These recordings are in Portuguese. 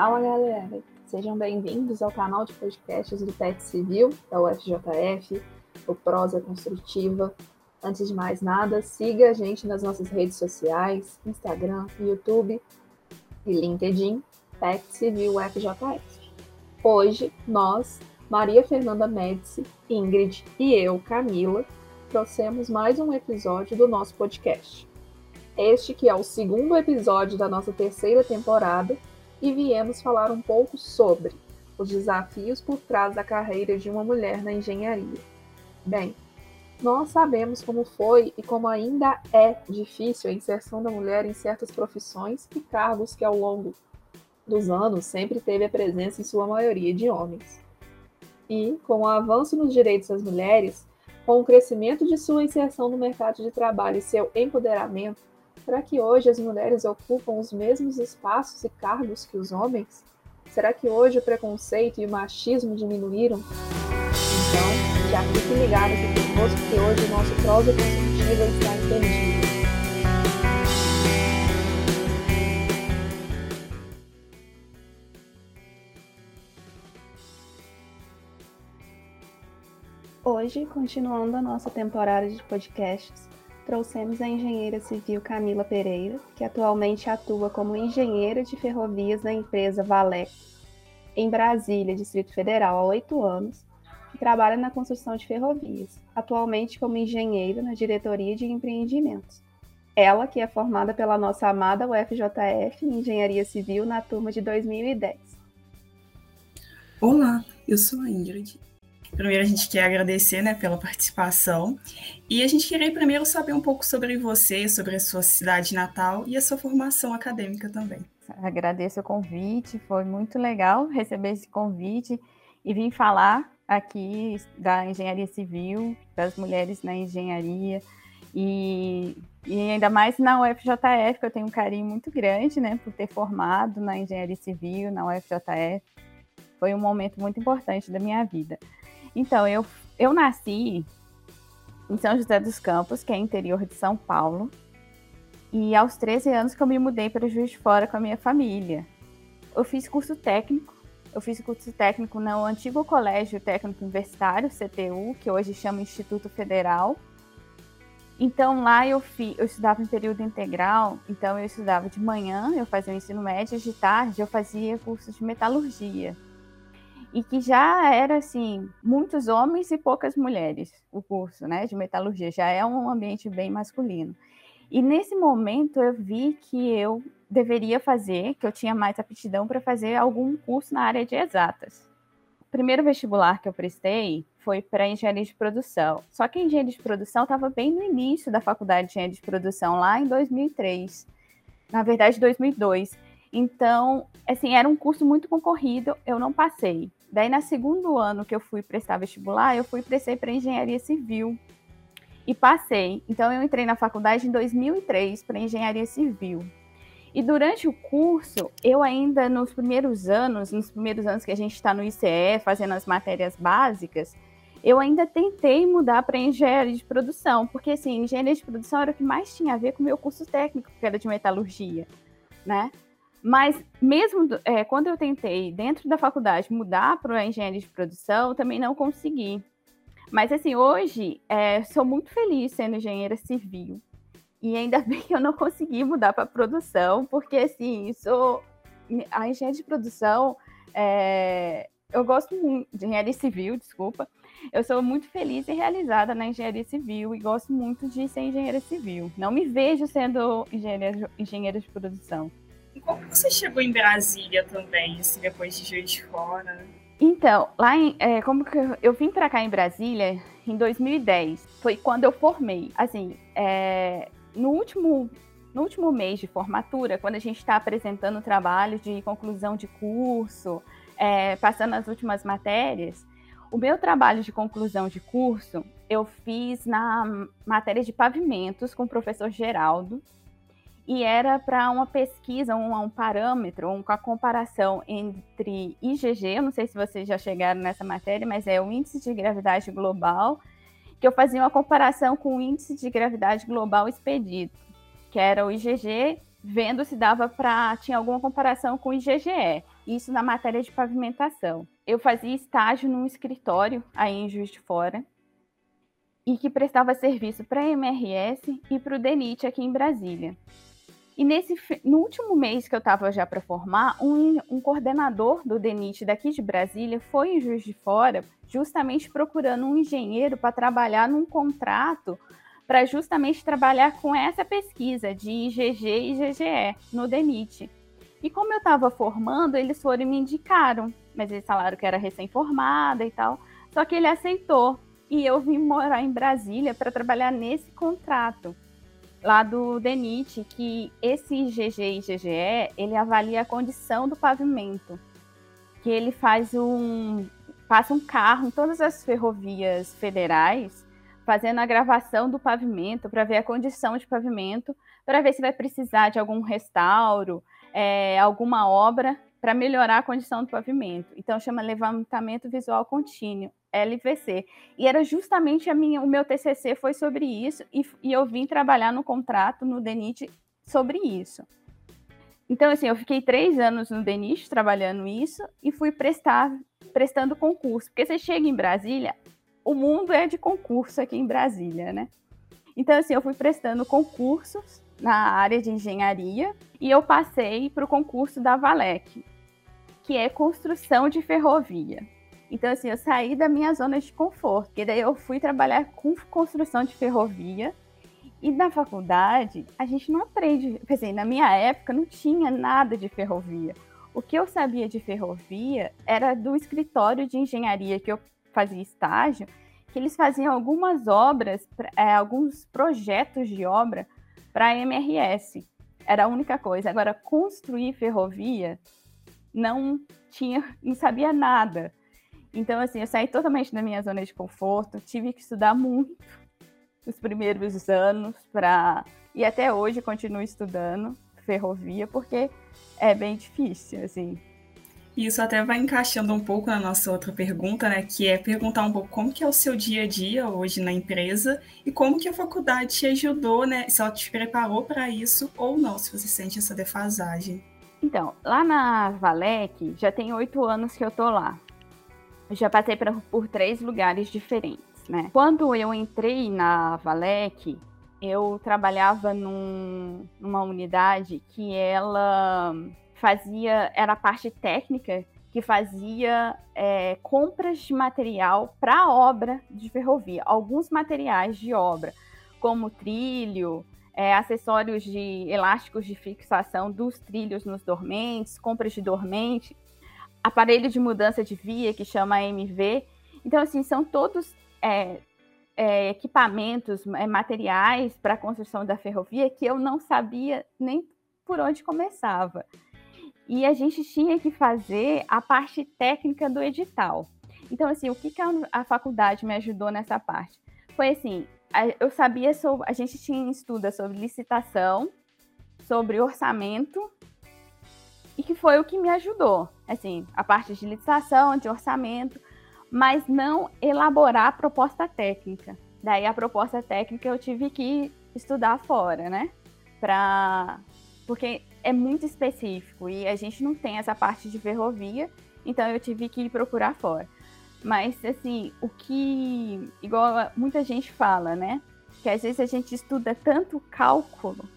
Fala galera, sejam bem-vindos ao canal de podcasts do PET Civil, da UFJF, o Prosa Construtiva. Antes de mais nada, siga a gente nas nossas redes sociais, Instagram, YouTube e LinkedIn, PET Civil UFJF. Hoje, nós, Maria Fernanda Médici, Ingrid e eu, Camila, trouxemos mais um episódio do nosso podcast. Este que é o segundo episódio da nossa terceira temporada e viemos falar um pouco sobre os desafios por trás da carreira de uma mulher na engenharia. Bem, nós sabemos como foi e como ainda é difícil a inserção da mulher em certas profissões e cargos que ao longo dos anos sempre teve a presença em sua maioria de homens. E, com o avanço nos direitos das mulheres, com o crescimento de sua inserção no mercado de trabalho e seu empoderamento, Será que hoje as mulheres ocupam os mesmos espaços e cargos que os homens? Será que hoje o preconceito e o machismo diminuíram? Então, já fique ligado aqui conosco que hoje o nosso prosa construtiva está imperdível. Hoje, continuando a nossa temporada de podcasts, trouxemos a engenheira civil Camila Pereira, que atualmente atua como engenheira de ferrovias da empresa Valé, em Brasília, Distrito Federal, há oito anos, e trabalha na construção de ferrovias, atualmente como engenheira na diretoria de empreendimentos. Ela, que é formada pela nossa amada UFJF em Engenharia Civil na turma de 2010. Olá, eu sou a Ingrid Primeiro, a gente quer agradecer né, pela participação e a gente queria primeiro saber um pouco sobre você, sobre a sua cidade natal e a sua formação acadêmica também. Agradeço o convite, foi muito legal receber esse convite e vim falar aqui da engenharia civil, das mulheres na engenharia e, e ainda mais na UFJF, que eu tenho um carinho muito grande né, por ter formado na engenharia civil, na UFJF. Foi um momento muito importante da minha vida. Então, eu, eu nasci em São José dos Campos, que é interior de São Paulo. E aos 13 anos que eu me mudei para Juiz de Fora com a minha família. Eu fiz curso técnico. Eu fiz curso técnico no antigo Colégio Técnico Universitário, CTU, que hoje chama Instituto Federal. Então lá eu, fi, eu estudava em período integral, então eu estudava de manhã, eu fazia o ensino médio, de tarde eu fazia curso de metalurgia e que já era assim muitos homens e poucas mulheres o curso né de metalurgia. Já é um ambiente bem masculino. E nesse momento eu vi que eu deveria fazer que eu tinha mais aptidão para fazer algum curso na área de exatas. O primeiro vestibular que eu prestei foi para engenharia de produção. Só que a engenharia de produção estava bem no início da faculdade de engenharia de produção lá em 2003 na verdade 2002 então, assim, era um curso muito concorrido, eu não passei. Daí, no segundo ano que eu fui prestar vestibular, eu fui prestei para engenharia civil e passei. Então, eu entrei na faculdade em 2003 para engenharia civil. E durante o curso, eu ainda nos primeiros anos, nos primeiros anos que a gente está no ICE, fazendo as matérias básicas, eu ainda tentei mudar para engenharia de produção, porque assim, engenharia de produção era o que mais tinha a ver com o meu curso técnico, que era de metalurgia, né? Mas mesmo é, quando eu tentei, dentro da faculdade, mudar para engenharia de produção, também não consegui. Mas assim, hoje é, sou muito feliz sendo engenheira civil. E ainda bem que eu não consegui mudar para produção, porque assim, sou a engenharia de produção, é, eu gosto muito de engenharia civil, desculpa. Eu sou muito feliz e realizada na engenharia civil e gosto muito de ser engenheira civil. Não me vejo sendo engenheira, engenheira de produção. E como você chegou em Brasília também, assim, depois de Juiz de Fora? Então, lá em, é, como que eu, eu vim para cá em Brasília em 2010, foi quando eu formei. Assim, é, no último no último mês de formatura, quando a gente está apresentando trabalho de conclusão de curso, é, passando as últimas matérias, o meu trabalho de conclusão de curso eu fiz na matéria de pavimentos com o professor Geraldo, e era para uma pesquisa, um, um parâmetro, uma comparação entre IgG, eu não sei se vocês já chegaram nessa matéria, mas é o índice de gravidade global, que eu fazia uma comparação com o índice de gravidade global expedido, que era o IgG, vendo se dava para tinha alguma comparação com o IgGE. isso na matéria de pavimentação. Eu fazia estágio num escritório aí em Juiz de Fora e que prestava serviço para a MRS e para o DENIT aqui em Brasília. E nesse, no último mês que eu estava já para formar, um, um, coordenador do DENIT daqui de Brasília foi em Juiz de Fora, justamente procurando um engenheiro para trabalhar num contrato para justamente trabalhar com essa pesquisa de IgG e IgGE no DENIT. E como eu estava formando, eles foram e me indicaram, mas eles falaram que era recém-formada e tal. Só que ele aceitou e eu vim morar em Brasília para trabalhar nesse contrato lá do DENIT, que esse IgG e IgGE, ele avalia a condição do pavimento, que ele faz um passa um carro em todas as ferrovias federais, fazendo a gravação do pavimento para ver a condição de pavimento, para ver se vai precisar de algum restauro, é, alguma obra para melhorar a condição do pavimento. Então chama levantamento visual contínuo. LVC. E era justamente a minha, o meu TCC foi sobre isso e, e eu vim trabalhar no contrato no DENIT sobre isso. Então, assim, eu fiquei três anos no DENIT trabalhando isso e fui prestar, prestando concurso. Porque você chega em Brasília, o mundo é de concurso aqui em Brasília, né? Então, assim, eu fui prestando concursos na área de engenharia e eu passei para o concurso da Valec, que é construção de ferrovia. Então, assim, eu saí da minha zona de conforto, e daí eu fui trabalhar com construção de ferrovia. E na faculdade, a gente não aprende. Quer dizer, na minha época não tinha nada de ferrovia. O que eu sabia de ferrovia era do escritório de engenharia que eu fazia estágio, que eles faziam algumas obras, é, alguns projetos de obra para a MRS. Era a única coisa. Agora, construir ferrovia, não tinha, não sabia nada. Então, assim, eu saí totalmente da minha zona de conforto, tive que estudar muito os primeiros anos para. E até hoje continuo estudando ferrovia, porque é bem difícil, assim. Isso até vai encaixando um pouco na nossa outra pergunta, né? Que é perguntar um pouco como que é o seu dia a dia hoje na empresa e como que a faculdade te ajudou, né? Se ela te preparou para isso ou não, se você sente essa defasagem. Então, lá na Valec, já tem oito anos que eu tô lá já passei por três lugares diferentes, né? Quando eu entrei na Valec, eu trabalhava num, numa unidade que ela fazia, era a parte técnica que fazia é, compras de material para obra de ferrovia, alguns materiais de obra, como trilho, é, acessórios de elásticos de fixação dos trilhos nos dormentes, compras de dormente aparelho de mudança de via, que chama AMV. Então, assim, são todos é, é, equipamentos, é, materiais para a construção da ferrovia que eu não sabia nem por onde começava. E a gente tinha que fazer a parte técnica do edital. Então, assim, o que, que a, a faculdade me ajudou nessa parte? Foi assim, a, eu sabia sobre, a gente tinha estuda sobre licitação, sobre orçamento e que foi o que me ajudou. Assim, a parte de licitação, de orçamento, mas não elaborar a proposta técnica. Daí a proposta técnica eu tive que estudar fora, né? Pra... Porque é muito específico e a gente não tem essa parte de ferrovia, então eu tive que procurar fora. Mas, assim, o que, igual muita gente fala, né? Que às vezes a gente estuda tanto cálculo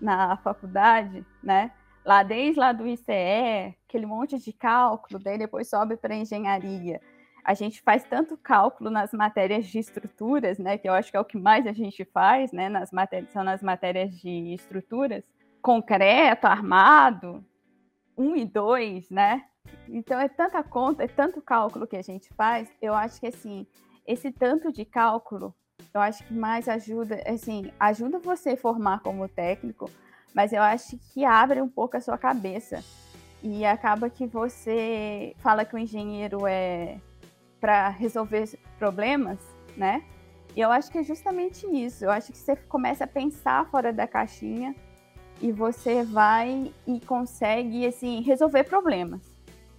na faculdade, né? Lá desde lá do ICE, aquele monte de cálculo, daí depois sobe para engenharia. A gente faz tanto cálculo nas matérias de estruturas, né, que eu acho que é o que mais a gente faz, né, nas matérias, são nas matérias de estruturas, concreto, armado, um e dois, né? Então é tanta conta, é tanto cálculo que a gente faz, eu acho que assim, esse tanto de cálculo, eu acho que mais ajuda, assim, ajuda você a formar como técnico, mas eu acho que abre um pouco a sua cabeça. E acaba que você fala que o engenheiro é para resolver problemas, né? E eu acho que é justamente isso. Eu acho que você começa a pensar fora da caixinha e você vai e consegue assim resolver problemas.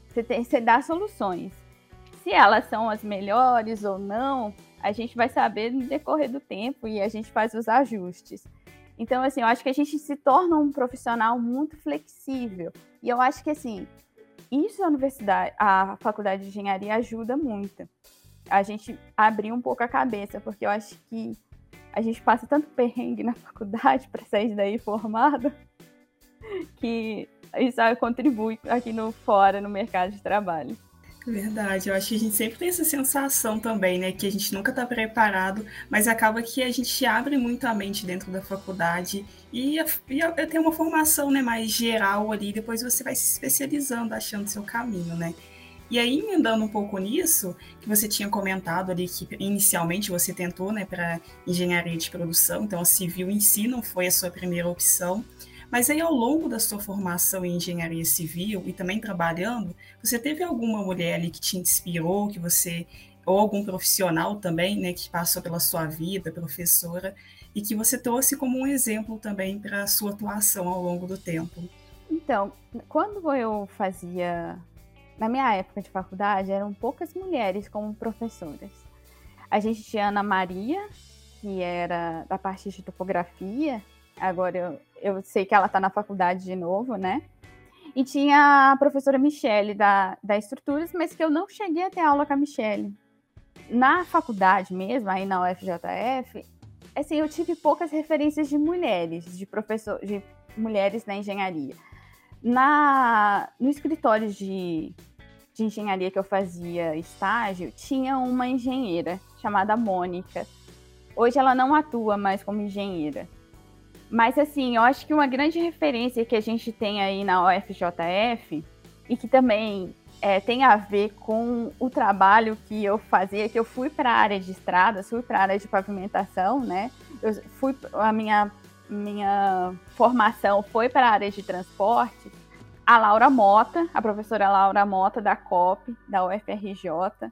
Você, tem, você dá soluções. Se elas são as melhores ou não, a gente vai saber no decorrer do tempo e a gente faz os ajustes. Então, assim, eu acho que a gente se torna um profissional muito flexível. E eu acho que, assim, isso a universidade, a faculdade de engenharia ajuda muito. A gente abrir um pouco a cabeça, porque eu acho que a gente passa tanto perrengue na faculdade para sair daí formado, que isso contribui aqui no fora, no mercado de trabalho. Verdade, eu acho que a gente sempre tem essa sensação também, né? Que a gente nunca está preparado, mas acaba que a gente abre muito a mente dentro da faculdade e, e tem uma formação né, mais geral ali, depois você vai se especializando, achando seu caminho, né? E aí, emendando um pouco nisso, que você tinha comentado ali que inicialmente você tentou né, para engenharia de produção, então a civil em si não foi a sua primeira opção. Mas aí, ao longo da sua formação em engenharia civil e também trabalhando, você teve alguma mulher ali que te inspirou, que você ou algum profissional também, né, que passou pela sua vida, professora, e que você trouxe como um exemplo também para a sua atuação ao longo do tempo? Então, quando eu fazia, na minha época de faculdade, eram poucas mulheres como professoras. A gente tinha Ana Maria, que era da parte de topografia, agora eu, eu sei que ela está na faculdade de novo, né? E tinha a professora Michele da, da Estruturas, mas que eu não cheguei a ter aula com a Michele. Na faculdade mesmo, aí na UFJF, assim, eu tive poucas referências de mulheres, de professor, de mulheres na engenharia. Na, no escritório de, de engenharia que eu fazia estágio, tinha uma engenheira chamada Mônica. Hoje ela não atua mais como engenheira. Mas, assim, eu acho que uma grande referência que a gente tem aí na UFJF, e que também é, tem a ver com o trabalho que eu fazia, que eu fui para a área de estradas, fui para a área de pavimentação, né? Eu fui, a minha, minha formação foi para a área de transporte. A Laura Mota, a professora Laura Mota, da COP, da UFRJ,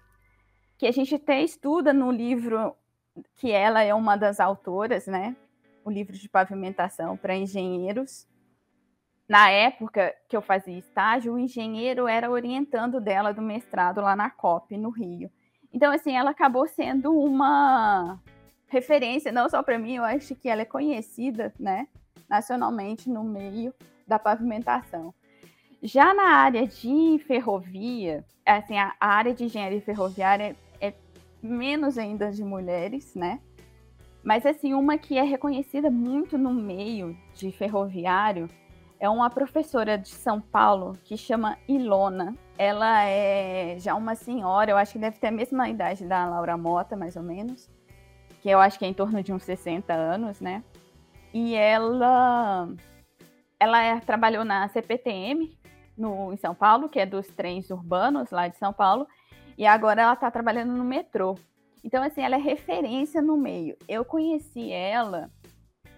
que a gente até estuda no livro que ela é uma das autoras, né? O livro de pavimentação para engenheiros. Na época que eu fazia estágio, o engenheiro era orientando dela do mestrado lá na COP, no Rio. Então, assim, ela acabou sendo uma referência, não só para mim, eu acho que ela é conhecida, né, nacionalmente no meio da pavimentação. Já na área de ferrovia, assim, a, área de engenharia ferroviária é menos ainda de mulheres, né? Mas, assim, uma que é reconhecida muito no meio de ferroviário é uma professora de São Paulo que chama Ilona. Ela é já uma senhora, eu acho que deve ter a mesma idade da Laura Mota, mais ou menos, que eu acho que é em torno de uns 60 anos, né? E ela ela é, trabalhou na CPTM no, em São Paulo, que é dos trens urbanos lá de São Paulo, e agora ela está trabalhando no metrô. Então, assim, ela é referência no meio. Eu conheci ela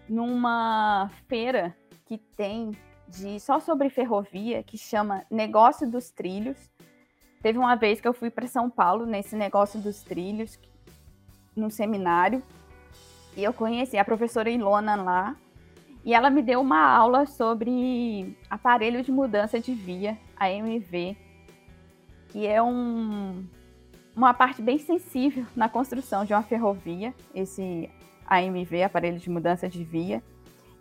numa feira que tem de só sobre ferrovia, que chama Negócio dos Trilhos. Teve uma vez que eu fui para São Paulo nesse Negócio dos Trilhos, num seminário, e eu conheci a professora Ilona lá, e ela me deu uma aula sobre aparelho de mudança de via, AMV, que é um uma parte bem sensível na construção de uma ferrovia, esse AMV, aparelho de mudança de via.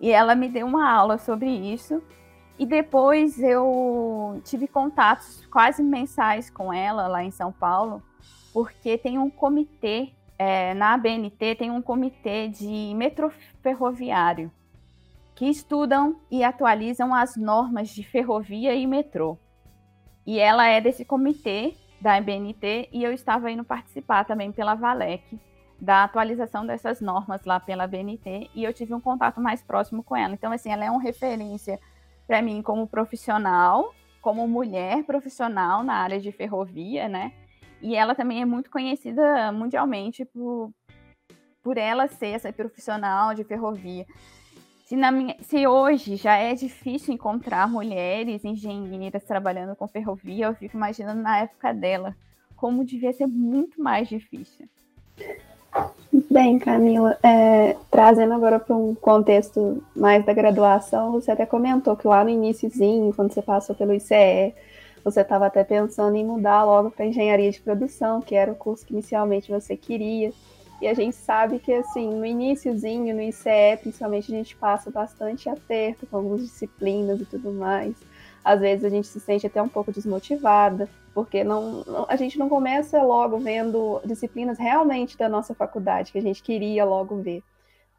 E ela me deu uma aula sobre isso. E depois eu tive contatos quase mensais com ela lá em São Paulo, porque tem um comitê, é, na ABNT tem um comitê de metrô ferroviário, que estudam e atualizam as normas de ferrovia e metrô. E ela é desse comitê da ABNT e eu estava indo participar também pela Valec da atualização dessas normas lá pela BNT e eu tive um contato mais próximo com ela. Então, assim, ela é uma referência para mim como profissional, como mulher profissional na área de ferrovia, né? E ela também é muito conhecida mundialmente por, por ela ser essa profissional de ferrovia. Se, minha, se, hoje já é difícil encontrar mulheres engenheiras trabalhando com ferrovia, eu fico imaginando na época dela como devia ser muito mais difícil. Bem, Camila, é, trazendo agora para um contexto mais da graduação, você até comentou que lá no iníciozinho, quando você passou pelo ICE, você estava até pensando em mudar logo para engenharia de produção, que era o curso que inicialmente você queria. E a gente sabe que, assim, no iníciozinho, no ICE, principalmente, a gente passa bastante aperto com algumas disciplinas e tudo mais. às vezes a gente se sente até um pouco desmotivada, porque não, não, a gente não começa logo vendo disciplinas realmente da nossa faculdade, que a gente queria logo ver.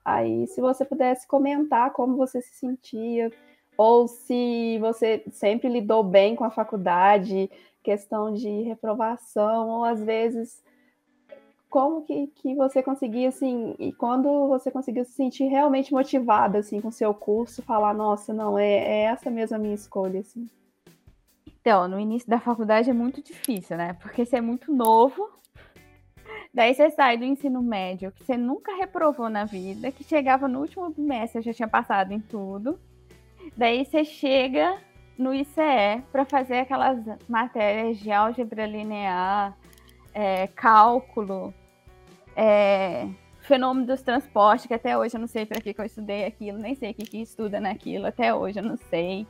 Aí, se você pudesse comentar como você se sentia, ou se você sempre lidou bem com a faculdade, questão de reprovação, ou às vezes como que, que você conseguia, assim, e quando você conseguiu se sentir realmente motivada, assim, com o seu curso, falar, nossa, não, é, é essa mesmo a minha escolha, assim? Então, no início da faculdade é muito difícil, né? Porque você é muito novo, daí você sai do ensino médio, que você nunca reprovou na vida, que chegava no último bimestre, já tinha passado em tudo, daí você chega no ICE para fazer aquelas matérias de álgebra linear, é, cálculo, é, fenômeno dos transportes, que até hoje eu não sei para que, que eu estudei aquilo, nem sei o que, que estuda naquilo, até hoje eu não sei.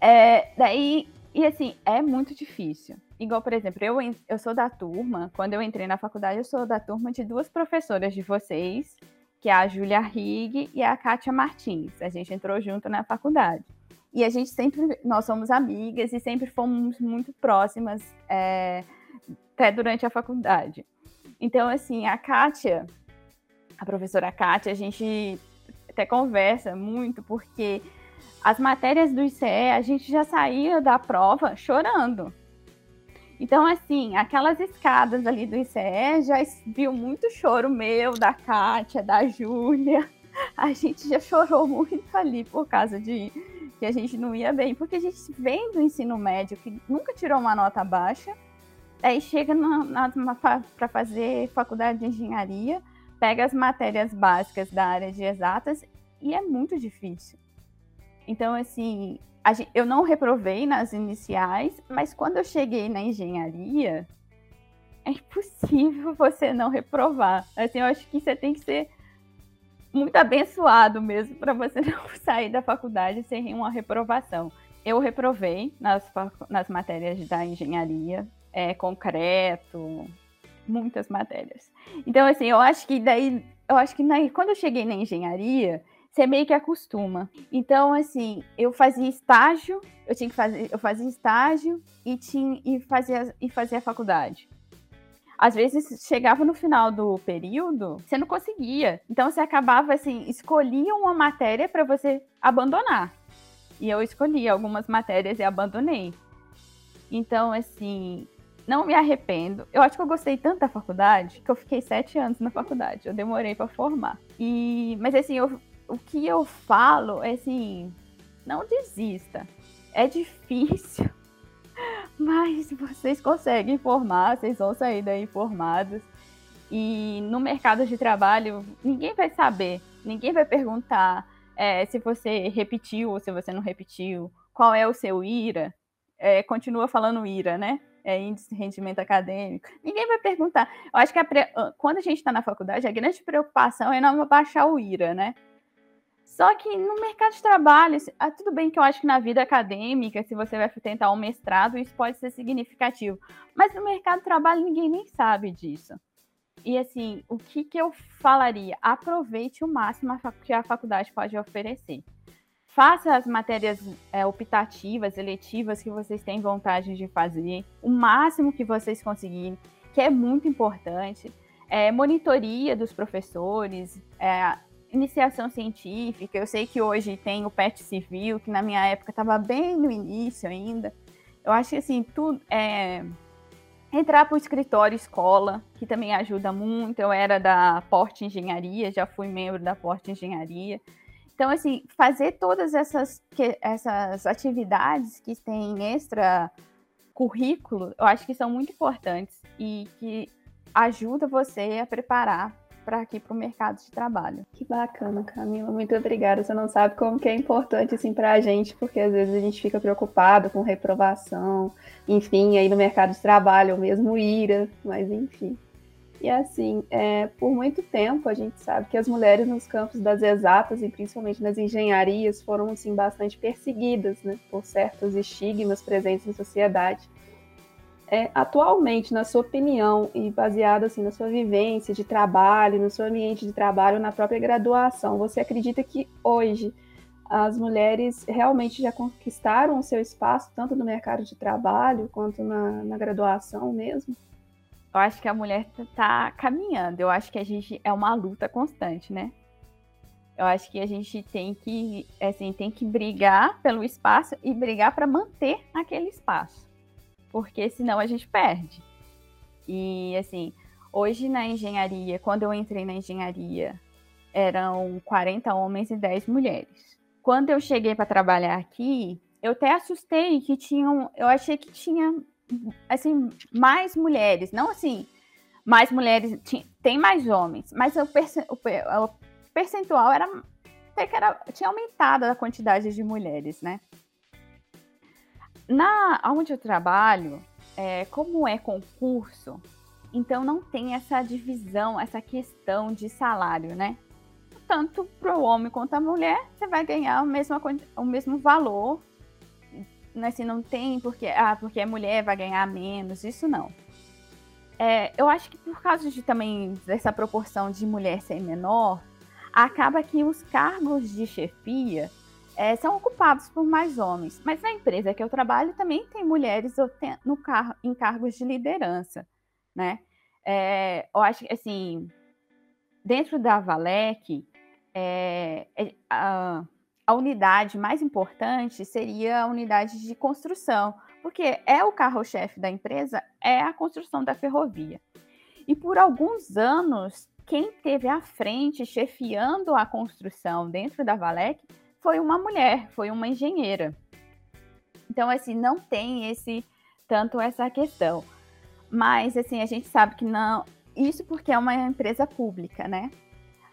É, daí, e assim, é muito difícil. Igual, por exemplo, eu, eu sou da turma, quando eu entrei na faculdade, eu sou da turma de duas professoras de vocês, que é a Júlia Rig e a Kátia Martins. A gente entrou junto na faculdade. E a gente sempre, nós somos amigas e sempre fomos muito próximas, é, até durante a faculdade. Então, assim, a Kátia, a professora Kátia, a gente até conversa muito, porque as matérias do ICE a gente já saía da prova chorando. Então, assim, aquelas escadas ali do ICE já viu muito choro meu, da Kátia, da Júlia. A gente já chorou muito ali por causa de que a gente não ia bem, porque a gente vem do ensino médio que nunca tirou uma nota baixa Aí chega para fazer faculdade de engenharia, pega as matérias básicas da área de exatas e é muito difícil. Então, assim, eu não reprovei nas iniciais, mas quando eu cheguei na engenharia, é impossível você não reprovar. Assim, eu acho que você tem que ser muito abençoado mesmo para você não sair da faculdade sem uma reprovação. Eu reprovei nas, nas matérias da engenharia, é, concreto, muitas matérias. Então, assim, eu acho que daí, eu acho que na, quando eu cheguei na engenharia, você meio que acostuma. Então, assim, eu fazia estágio, eu tinha que fazer, eu fazia estágio e tinha e fazia e fazia faculdade. Às vezes chegava no final do período, você não conseguia. Então você acabava assim, escolhia uma matéria para você abandonar. E eu escolhi algumas matérias e abandonei. Então, assim, não me arrependo. Eu acho que eu gostei tanto da faculdade que eu fiquei sete anos na faculdade. Eu demorei para formar. E, mas assim, eu, o que eu falo é assim, não desista. É difícil, mas vocês conseguem formar, vocês vão sair daí formados. E no mercado de trabalho, ninguém vai saber, ninguém vai perguntar é, se você repetiu ou se você não repetiu, qual é o seu IRA. É, continua falando IRA, né? É, índice de rendimento acadêmico. Ninguém vai perguntar. Eu acho que a pre... quando a gente está na faculdade, a grande preocupação é não baixar o IRA, né? Só que no mercado de trabalho, ah, tudo bem que eu acho que na vida acadêmica, se você vai tentar um mestrado, isso pode ser significativo. Mas no mercado de trabalho, ninguém nem sabe disso. E assim, o que, que eu falaria? Aproveite o máximo que a faculdade pode oferecer faça as matérias é, optativas, eletivas que vocês têm vontade de fazer, o máximo que vocês conseguirem, que é muito importante. É, monitoria dos professores, é, iniciação científica. Eu sei que hoje tem o PET Civil, que na minha época estava bem no início ainda. Eu acho que assim, tudo é, entrar para o escritório escola, que também ajuda muito. Eu era da Porte Engenharia, já fui membro da Porte Engenharia. Então, assim, fazer todas essas, que, essas atividades que têm extra currículo, eu acho que são muito importantes e que ajuda você a preparar para aqui para o mercado de trabalho. Que bacana, Camila. Muito obrigada. Você não sabe como que é importante assim para a gente, porque às vezes a gente fica preocupado com reprovação, enfim, aí no mercado de trabalho, ou mesmo ira, mas enfim. E assim, é, por muito tempo a gente sabe que as mulheres nos campos das exatas e principalmente nas engenharias foram assim bastante perseguidas, né, por certos estigmas presentes na sociedade. É, atualmente, na sua opinião e baseado assim na sua vivência de trabalho, no seu ambiente de trabalho, na própria graduação, você acredita que hoje as mulheres realmente já conquistaram o seu espaço, tanto no mercado de trabalho quanto na, na graduação mesmo? Eu acho que a mulher está caminhando. Eu acho que a gente é uma luta constante, né? Eu acho que a gente tem que, assim, tem que brigar pelo espaço e brigar para manter aquele espaço, porque senão a gente perde. E assim, hoje na engenharia, quando eu entrei na engenharia, eram 40 homens e 10 mulheres. Quando eu cheguei para trabalhar aqui, eu até assustei que tinham, eu achei que tinha assim mais mulheres, não assim, mais mulheres, tem mais homens, mas perce, o, percentual era até que era, tinha aumentado a quantidade de mulheres, né? Na onde eu trabalho, é, como é concurso, então não tem essa divisão, essa questão de salário, né? Tanto para o homem quanto a mulher, você vai ganhar o mesmo, o mesmo valor. Assim, não tem porque, ah, porque a mulher vai ganhar menos, isso não. É, eu acho que por causa de também dessa proporção de mulher ser menor, acaba que os cargos de chefia é, são ocupados por mais homens. Mas na empresa que eu trabalho também tem mulheres no car em cargos de liderança, né? É, eu acho que, assim, dentro da Valec, é, é, a unidade mais importante seria a unidade de construção, porque é o carro-chefe da empresa, é a construção da ferrovia. E por alguns anos quem teve à frente, chefiando a construção dentro da Valec, foi uma mulher, foi uma engenheira. Então, assim, não tem esse tanto essa questão. Mas, assim, a gente sabe que não. Isso porque é uma empresa pública, né?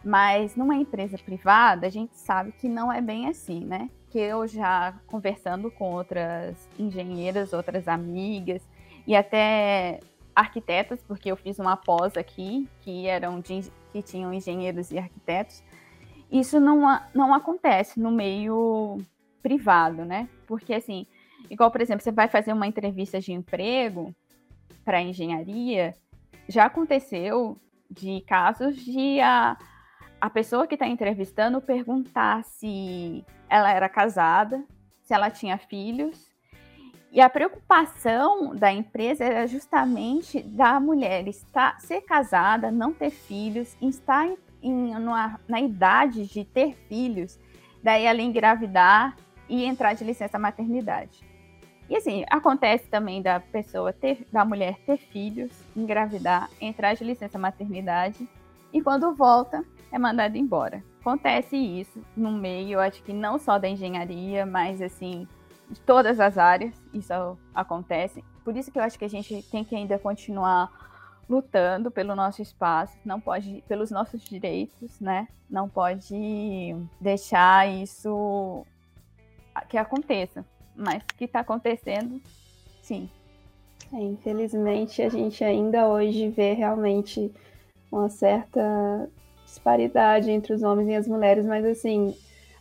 Mas numa empresa privada, a gente sabe que não é bem assim, né? Que eu já conversando com outras engenheiras, outras amigas, e até arquitetas, porque eu fiz uma pós aqui, que eram de, que tinham engenheiros e arquitetos. Isso não, não acontece no meio privado, né? Porque assim, igual, por exemplo, você vai fazer uma entrevista de emprego para engenharia, já aconteceu de casos de a, a pessoa que está entrevistando perguntar se ela era casada, se ela tinha filhos, e a preocupação da empresa era justamente da mulher estar, ser casada, não ter filhos, estar em, em, numa, na idade de ter filhos, daí ela engravidar e entrar de licença maternidade. E assim, acontece também da pessoa ter, da mulher ter filhos, engravidar, entrar de licença maternidade e quando volta é mandada embora. Acontece isso no meio, acho que não só da engenharia, mas assim, de todas as áreas, isso acontece. Por isso que eu acho que a gente tem que ainda continuar lutando pelo nosso espaço, não pode pelos nossos direitos, né? Não pode deixar isso que aconteça, mas que está acontecendo, sim. É, infelizmente a gente ainda hoje vê realmente uma certa disparidade entre os homens e as mulheres, mas assim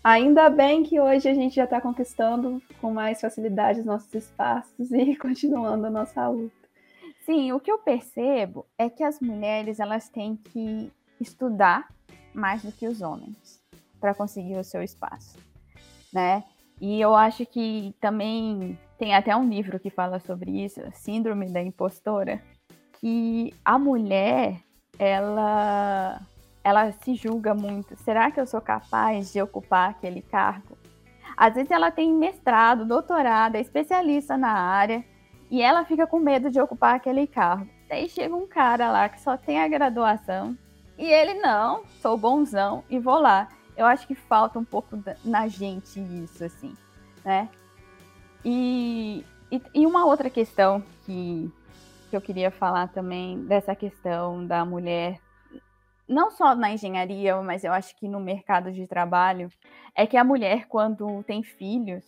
Ainda bem que hoje a gente já está conquistando com mais facilidade os nossos espaços e continuando a nossa luta. Sim, o que eu percebo é que as mulheres elas têm que estudar mais do que os homens para conseguir o seu espaço, né? E eu acho que também tem até um livro que fala sobre isso, Síndrome da Impostora, que a mulher ela ela se julga muito. Será que eu sou capaz de ocupar aquele cargo? Às vezes ela tem mestrado, doutorado, é especialista na área e ela fica com medo de ocupar aquele cargo. Daí chega um cara lá que só tem a graduação e ele não, sou bonzão e vou lá. Eu acho que falta um pouco na gente isso, assim, né? E, e, e uma outra questão que, que eu queria falar também, dessa questão da mulher não só na engenharia, mas eu acho que no mercado de trabalho, é que a mulher, quando tem filhos,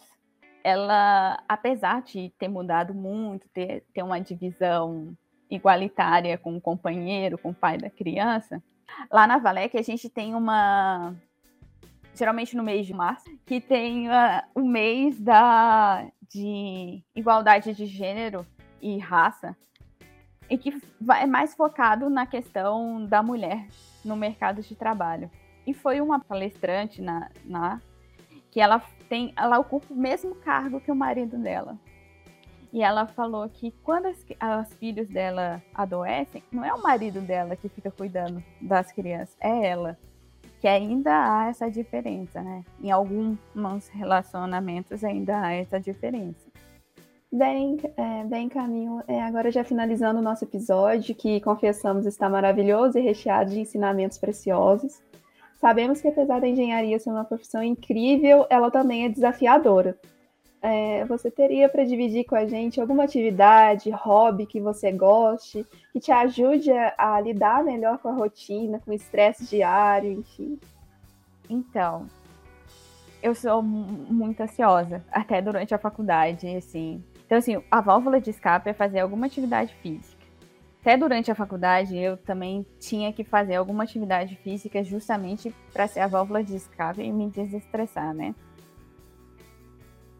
ela, apesar de ter mudado muito, ter, ter uma divisão igualitária com o companheiro, com o pai da criança, lá na Valec a gente tem uma. Geralmente no mês de março, que tem uh, o mês da, de igualdade de gênero e raça, e que é mais focado na questão da mulher no mercado de trabalho. E foi uma palestrante na, na que ela tem, ela ocupa o mesmo cargo que o marido dela. E ela falou que quando as, as filhos dela adoecem, não é o marido dela que fica cuidando das crianças, é ela. Que ainda há essa diferença, né? Em alguns relacionamentos ainda há essa diferença. Bem, é, bem caminho. É, agora já finalizando o nosso episódio, que confessamos está maravilhoso e recheado de ensinamentos preciosos. Sabemos que apesar da engenharia ser uma profissão incrível, ela também é desafiadora. É, você teria para dividir com a gente alguma atividade, hobby que você goste, que te ajude a, a lidar melhor com a rotina, com o estresse diário, enfim? Então, eu sou muito ansiosa, até durante a faculdade, assim. Então, assim, a válvula de escape é fazer alguma atividade física. Até durante a faculdade, eu também tinha que fazer alguma atividade física justamente para ser a válvula de escape e me desestressar, né?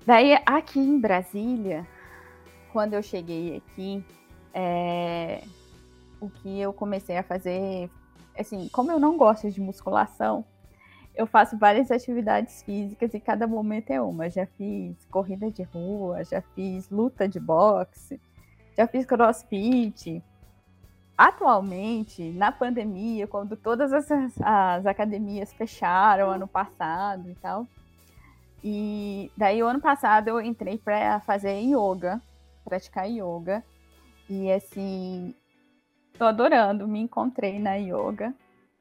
Daí, aqui em Brasília, quando eu cheguei aqui, é, o que eu comecei a fazer, assim, como eu não gosto de musculação, eu faço várias atividades físicas e cada momento é uma. Já fiz corrida de rua, já fiz luta de boxe, já fiz crossfit. Atualmente, na pandemia, quando todas as, as academias fecharam ano passado e tal, e daí, o ano passado, eu entrei para fazer yoga, praticar yoga. E assim, tô adorando, me encontrei na yoga.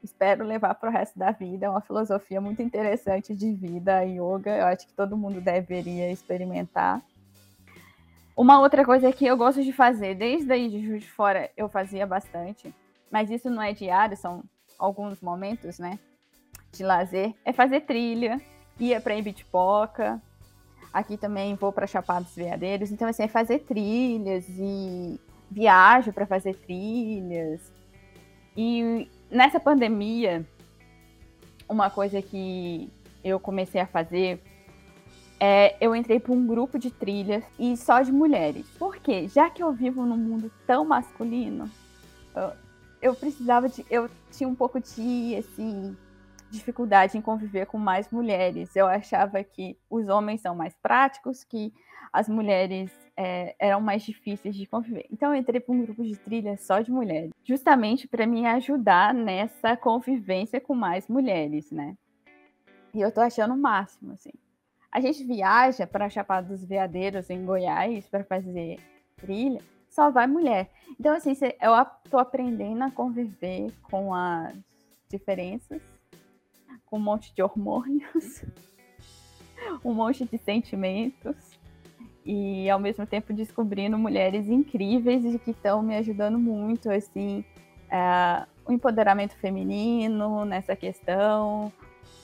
Espero levar para o resto da vida. É uma filosofia muito interessante de vida, yoga. Eu acho que todo mundo deveria experimentar. Uma outra coisa que eu gosto de fazer, desde aí de Juiz de Fora eu fazia bastante, mas isso não é diário, são alguns momentos, né, de lazer, é fazer trilha ia para Ibitipoca. Aqui também vou para Chapada dos Veadeiros. Então, assim, é fazer trilhas e viajo para fazer trilhas. E nessa pandemia, uma coisa que eu comecei a fazer é eu entrei para um grupo de trilhas e só de mulheres. Por quê? Já que eu vivo num mundo tão masculino, eu, eu precisava de. Eu tinha um pouco de, assim, dificuldade em conviver com mais mulheres. Eu achava que os homens são mais práticos, que as mulheres é, eram mais difíceis de conviver. Então eu entrei para um grupo de trilha só de mulheres, justamente para me ajudar nessa convivência com mais mulheres, né? E eu tô achando o máximo, assim. A gente viaja para Chapada dos Veadeiros, em Goiás, para fazer trilha, só vai mulher. Então, assim, eu tô aprendendo a conviver com as diferenças com um monte de hormônios, um monte de sentimentos e ao mesmo tempo descobrindo mulheres incríveis e que estão me ajudando muito assim uh, o empoderamento feminino nessa questão.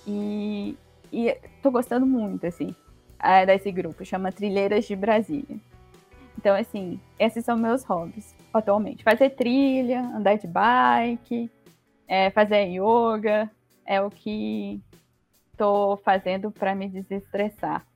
E estou gostando muito assim uh, desse grupo chama Trilheiras de Brasília. Então assim esses são meus hobbies atualmente. Fazer trilha andar de bike é, fazer yoga é o que estou fazendo para me desestressar.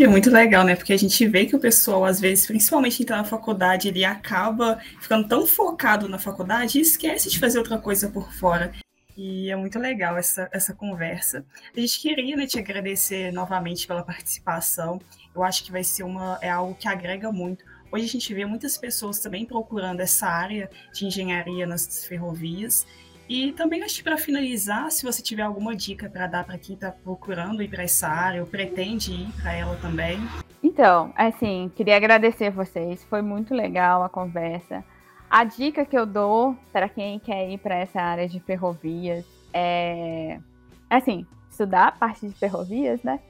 E é muito legal, né? Porque a gente vê que o pessoal, às vezes, principalmente entrar na faculdade, ele acaba ficando tão focado na faculdade e esquece de fazer outra coisa por fora. E é muito legal essa, essa conversa. A gente queria né, te agradecer novamente pela participação. Eu acho que vai ser uma, é algo que agrega muito. Hoje a gente vê muitas pessoas também procurando essa área de engenharia nas ferrovias. E também acho que para finalizar, se você tiver alguma dica para dar para quem está procurando ir para essa área ou pretende ir para ela também. Então, assim, queria agradecer vocês, foi muito legal a conversa. A dica que eu dou para quem quer ir para essa área de ferrovias é, assim, estudar a parte de ferrovias, né?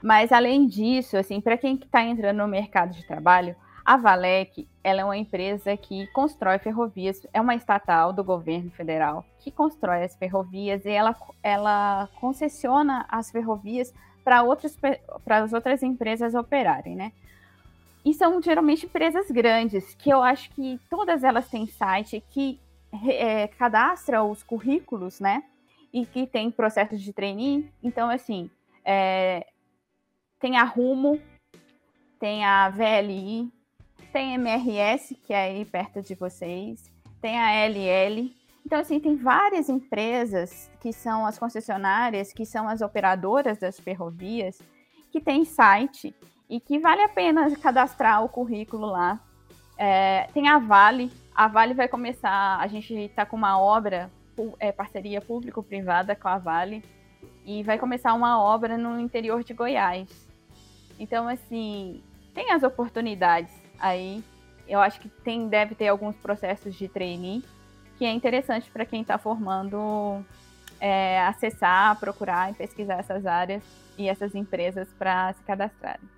Mas além disso, assim, para quem está entrando no mercado de trabalho, a Valec ela é uma empresa que constrói ferrovias, é uma estatal do governo federal que constrói as ferrovias e ela, ela concessiona as ferrovias para outras para as outras empresas operarem, né? E são geralmente empresas grandes, que eu acho que todas elas têm site que é, cadastra os currículos, né? E que tem processos de trainee. Então, assim, é, tem a Rumo, tem a tem MRS, que é aí perto de vocês, tem a LL. Então, assim, tem várias empresas que são as concessionárias, que são as operadoras das ferrovias, que têm site e que vale a pena cadastrar o currículo lá. É, tem a Vale. A Vale vai começar. A gente está com uma obra, é, parceria público-privada com a Vale, e vai começar uma obra no interior de Goiás. Então, assim, tem as oportunidades aí. Eu acho que tem, deve ter alguns processos de trainee que é interessante para quem está formando é, acessar, procurar e pesquisar essas áreas e essas empresas para se cadastrarem.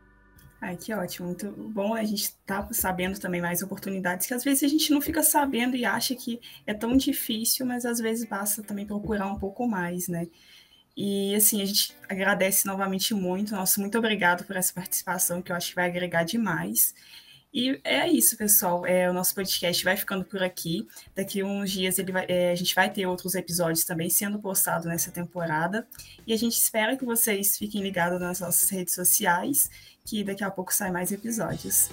Ai, que ótimo, muito bom a gente estar tá sabendo também mais oportunidades, que às vezes a gente não fica sabendo e acha que é tão difícil, mas às vezes basta também procurar um pouco mais, né? E assim, a gente agradece novamente muito, nosso muito obrigado por essa participação, que eu acho que vai agregar demais. E é isso, pessoal. É, o nosso podcast vai ficando por aqui. Daqui uns dias ele vai, é, a gente vai ter outros episódios também sendo postados nessa temporada. E a gente espera que vocês fiquem ligados nas nossas redes sociais, que daqui a pouco saem mais episódios.